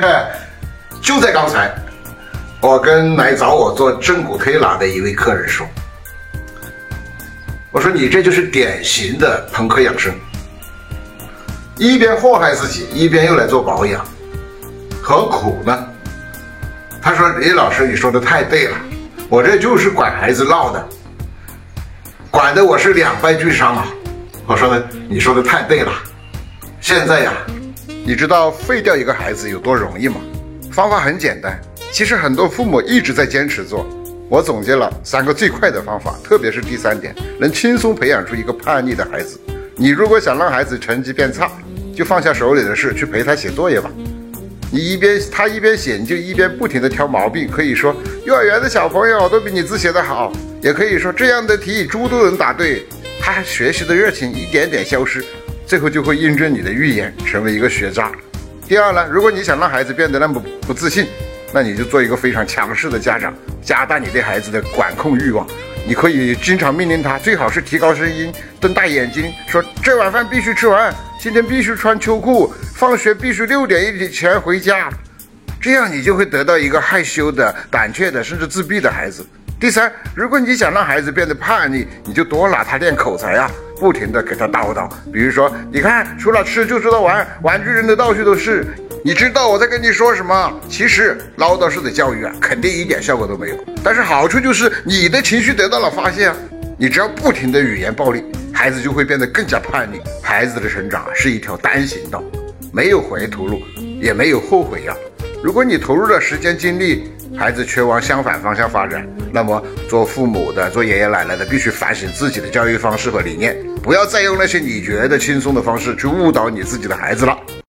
就在刚才，我跟来找我做正骨推拿的一位客人说：“我说你这就是典型的朋克养生，一边祸害自己，一边又来做保养，何苦呢？”他说：“李老师，你说的太对了，我这就是管孩子闹的，管的我是两败俱伤啊。”我说呢，你说的太对了。现在呀，你知道废掉一个孩子有多容易吗？方法很简单，其实很多父母一直在坚持做。我总结了三个最快的方法，特别是第三点，能轻松培养出一个叛逆的孩子。你如果想让孩子成绩变差，就放下手里的事，去陪他写作业吧。你一边他一边写，你就一边不停的挑毛病。可以说幼儿园的小朋友都比你字写得好，也可以说这样的题猪都能答对。他学习的热情一点点消失，最后就会印证你的预言，成为一个学渣。第二呢，如果你想让孩子变得那么不自信，那你就做一个非常强势的家长，加大你对孩子的管控欲望。你可以经常命令他，最好是提高声音、瞪大眼睛，说这碗饭必须吃完，今天必须穿秋裤，放学必须六点以前回家。这样你就会得到一个害羞的、胆怯的，甚至自闭的孩子。第三，如果你想让孩子变得叛逆，你就多拿他练口才啊，不停的给他叨叨。比如说，你看，除了吃就知道玩，玩具扔的到处都是。你知道我在跟你说什么？其实唠叨式的教育啊，肯定一点效果都没有。但是好处就是你的情绪得到了发泄啊。你只要不停的语言暴力，孩子就会变得更加叛逆。孩子的成长是一条单行道，没有回头路，也没有后悔药。如果你投入了时间精力，孩子却往相反方向发展，那么做父母的、做爷爷奶奶的，必须反省自己的教育方式和理念，不要再用那些你觉得轻松的方式去误导你自己的孩子了。